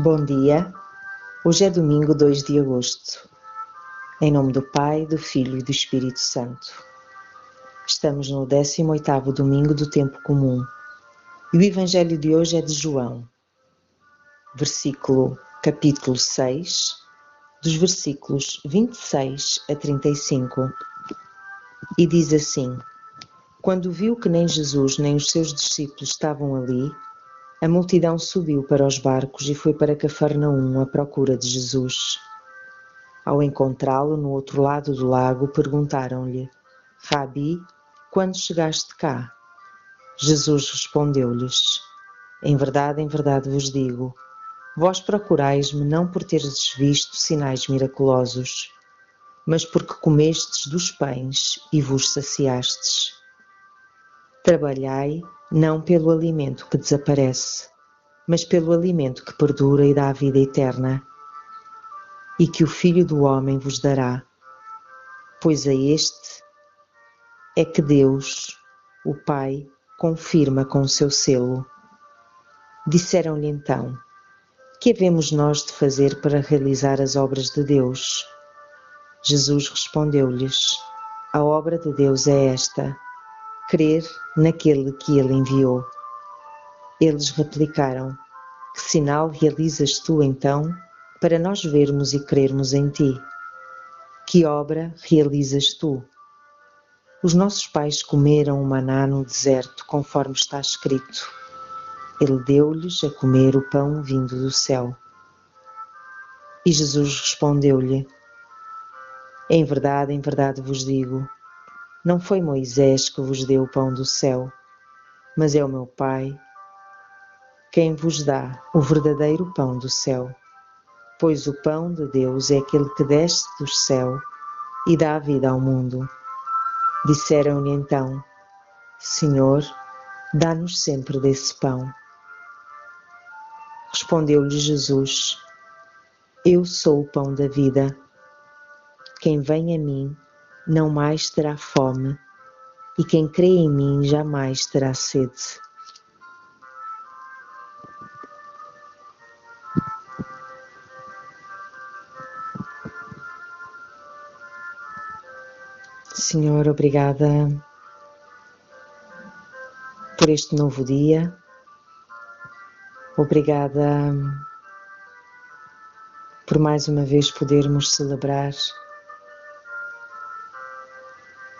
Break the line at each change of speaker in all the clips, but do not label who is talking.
Bom dia. Hoje é domingo 2 de agosto. Em nome do Pai, do Filho e do Espírito Santo. Estamos no 18º domingo do tempo comum. E o evangelho de hoje é de João. Versículo capítulo 6, dos versículos 26 a 35. E diz assim: Quando viu que nem Jesus nem os seus discípulos estavam ali, a multidão subiu para os barcos e foi para Cafarnaum à procura de Jesus. Ao encontrá-lo no outro lado do lago, perguntaram-lhe: Rabi, quando chegaste cá? Jesus respondeu-lhes: Em verdade, em verdade vos digo, vós procurais-me não por teres visto sinais miraculosos, mas porque comestes dos pães e vos saciastes. Trabalhai não pelo alimento que desaparece, mas pelo alimento que perdura e dá a vida eterna, e que o Filho do Homem vos dará, pois a este é que Deus, o Pai, confirma com o seu selo. Disseram-lhe então: Que havemos nós de fazer para realizar as obras de Deus? Jesus respondeu-lhes: A obra de Deus é esta crer naquele que ele enviou. Eles replicaram: Que sinal realizas tu então para nós vermos e crermos em ti? Que obra realizas tu? Os nossos pais comeram o maná no deserto, conforme está escrito. Ele deu-lhes a comer o pão vindo do céu. E Jesus respondeu-lhe: Em verdade, em verdade vos digo, não foi Moisés que vos deu o pão do céu, mas é o meu Pai quem vos dá o verdadeiro pão do céu. Pois o pão de Deus é aquele que desce do céu e dá vida ao mundo. Disseram-lhe então: Senhor, dá-nos sempre desse pão. Respondeu-lhe Jesus: Eu sou o pão da vida. Quem vem a mim não mais terá fome, e quem crê em mim jamais terá sede. Senhor, obrigada por este novo dia. Obrigada por mais uma vez podermos celebrar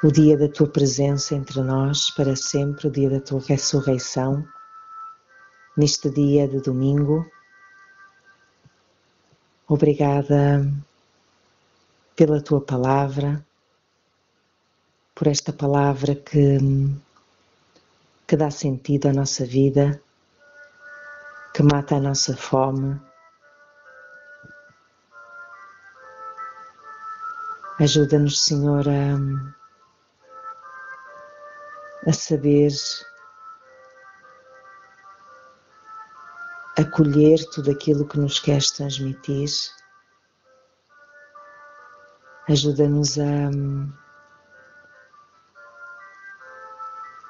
o dia da tua presença entre nós para sempre, o dia da tua ressurreição, neste dia de domingo. Obrigada pela tua palavra, por esta palavra que, que dá sentido à nossa vida, que mata a nossa fome. Ajuda-nos, Senhor, a a saber acolher tudo aquilo que nos queres transmitir. Ajuda-nos a,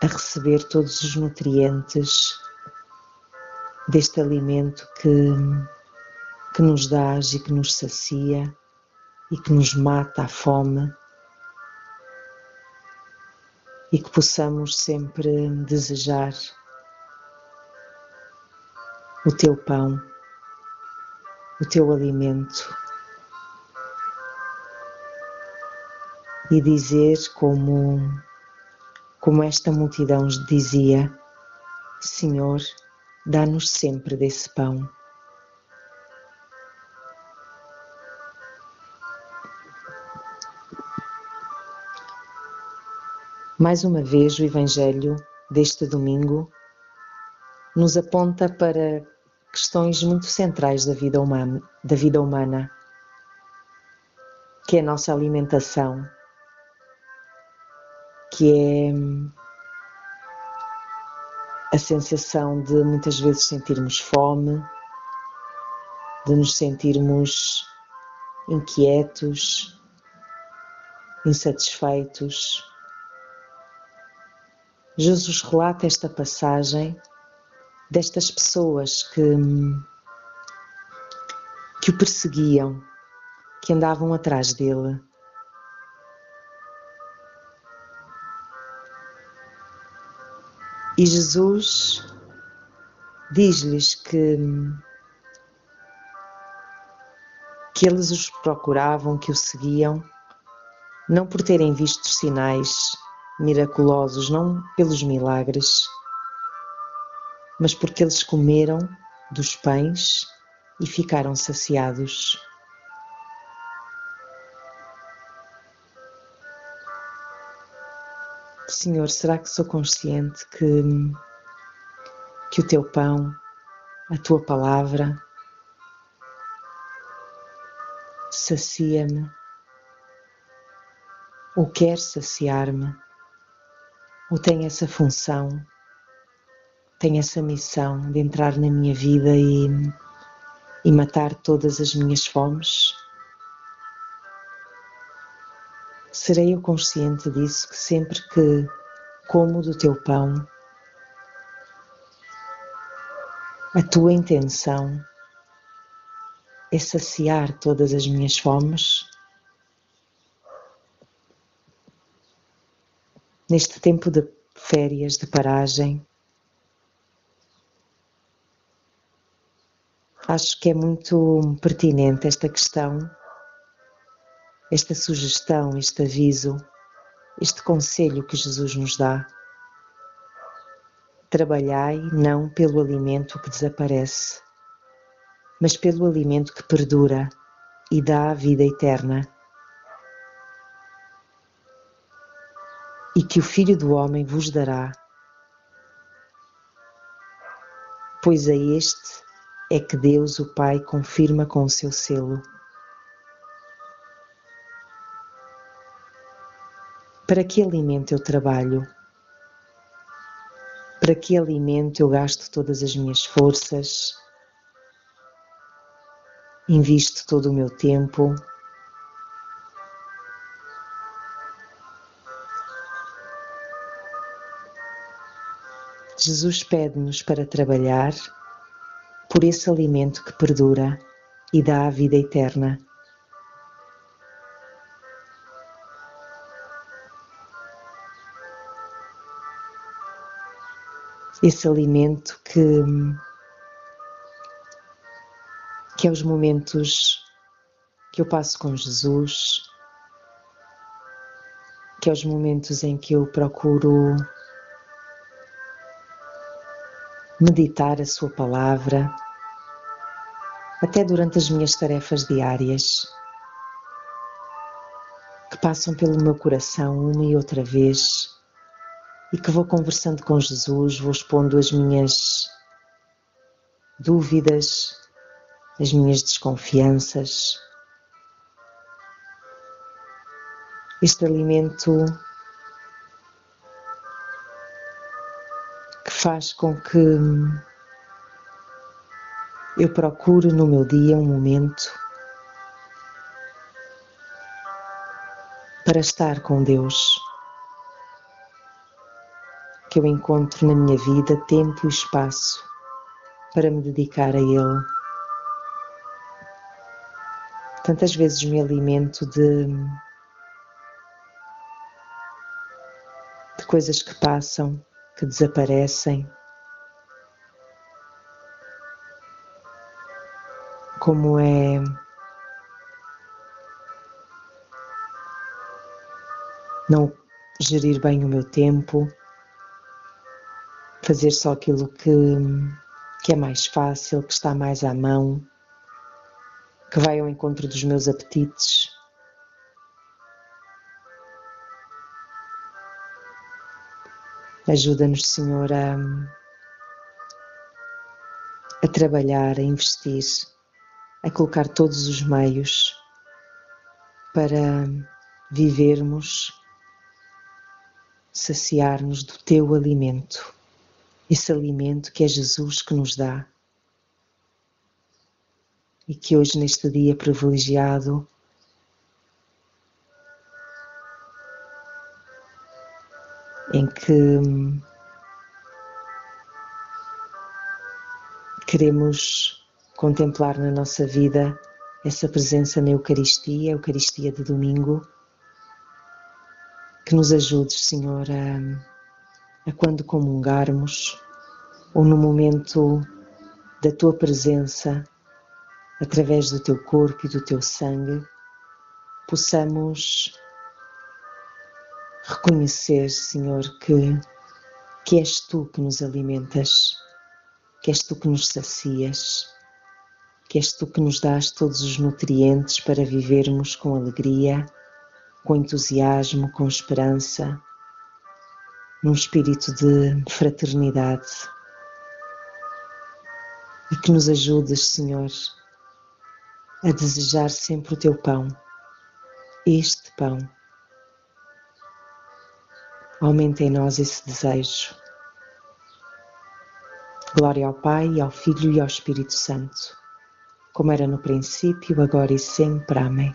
a receber todos os nutrientes deste alimento que, que nos dás e que nos sacia e que nos mata a fome e que possamos sempre desejar o teu pão, o teu alimento e dizer como como esta multidão dizia: Senhor, dá-nos sempre desse pão. Mais uma vez, o Evangelho deste domingo nos aponta para questões muito centrais da vida humana, da vida humana que é a nossa alimentação, que é a sensação de muitas vezes sentirmos fome, de nos sentirmos inquietos, insatisfeitos, Jesus relata esta passagem destas pessoas que, que o perseguiam, que andavam atrás dele. E Jesus diz-lhes que, que eles os procuravam, que o seguiam, não por terem visto sinais miraculosos, não pelos milagres, mas porque eles comeram dos pães e ficaram saciados. Senhor, será que sou consciente que, que o teu pão, a tua palavra, sacia-me, ou quer saciar-me, ou tem essa função, tem essa missão de entrar na minha vida e, e matar todas as minhas fomes? serei eu consciente disso que sempre que como do teu pão, a tua intenção é saciar todas as minhas fomes. Neste tempo de férias, de paragem, acho que é muito pertinente esta questão esta sugestão, este aviso, este conselho que Jesus nos dá. Trabalhai não pelo alimento que desaparece, mas pelo alimento que perdura e dá a vida eterna. E que o Filho do Homem vos dará, pois a este é que Deus, o Pai, confirma com o seu selo. Para que alimento eu trabalho? Para que alimento eu gasto todas as minhas forças? Invisto todo o meu tempo? Jesus pede-nos para trabalhar por esse alimento que perdura e dá a vida eterna. esse alimento que, que é os momentos que eu passo com Jesus, que é os momentos em que eu procuro meditar a Sua palavra, até durante as minhas tarefas diárias, que passam pelo meu coração uma e outra vez e que vou conversando com Jesus, vou expondo as minhas dúvidas, as minhas desconfianças. Este alimento faz com que eu procure no meu dia um momento para estar com Deus que eu encontro na minha vida tempo e espaço para me dedicar a Ele. Tantas vezes me alimento de, de coisas que passam, que desaparecem, como é não gerir bem o meu tempo, fazer só aquilo que, que é mais fácil, que está mais à mão, que vai ao encontro dos meus apetites. Ajuda-nos, Senhor, a, a trabalhar, a investir, a colocar todos os meios para vivermos, saciar-nos do teu alimento esse alimento que é Jesus que nos dá. E que hoje, neste dia privilegiado, em que queremos contemplar na nossa vida essa presença na Eucaristia, Eucaristia de domingo, que nos ajudes, Senhor, a, a quando comungarmos ou no momento da tua presença, através do teu corpo e do teu sangue, possamos reconhecer, Senhor, que, que és tu que nos alimentas, que és tu que nos sacias, que és tu que nos dás todos os nutrientes para vivermos com alegria, com entusiasmo, com esperança, num espírito de fraternidade. E que nos ajudes, Senhor, a desejar sempre o teu pão, este pão. Aumenta em nós esse desejo. Glória ao Pai, ao Filho e ao Espírito Santo, como era no princípio, agora e sempre. Amém.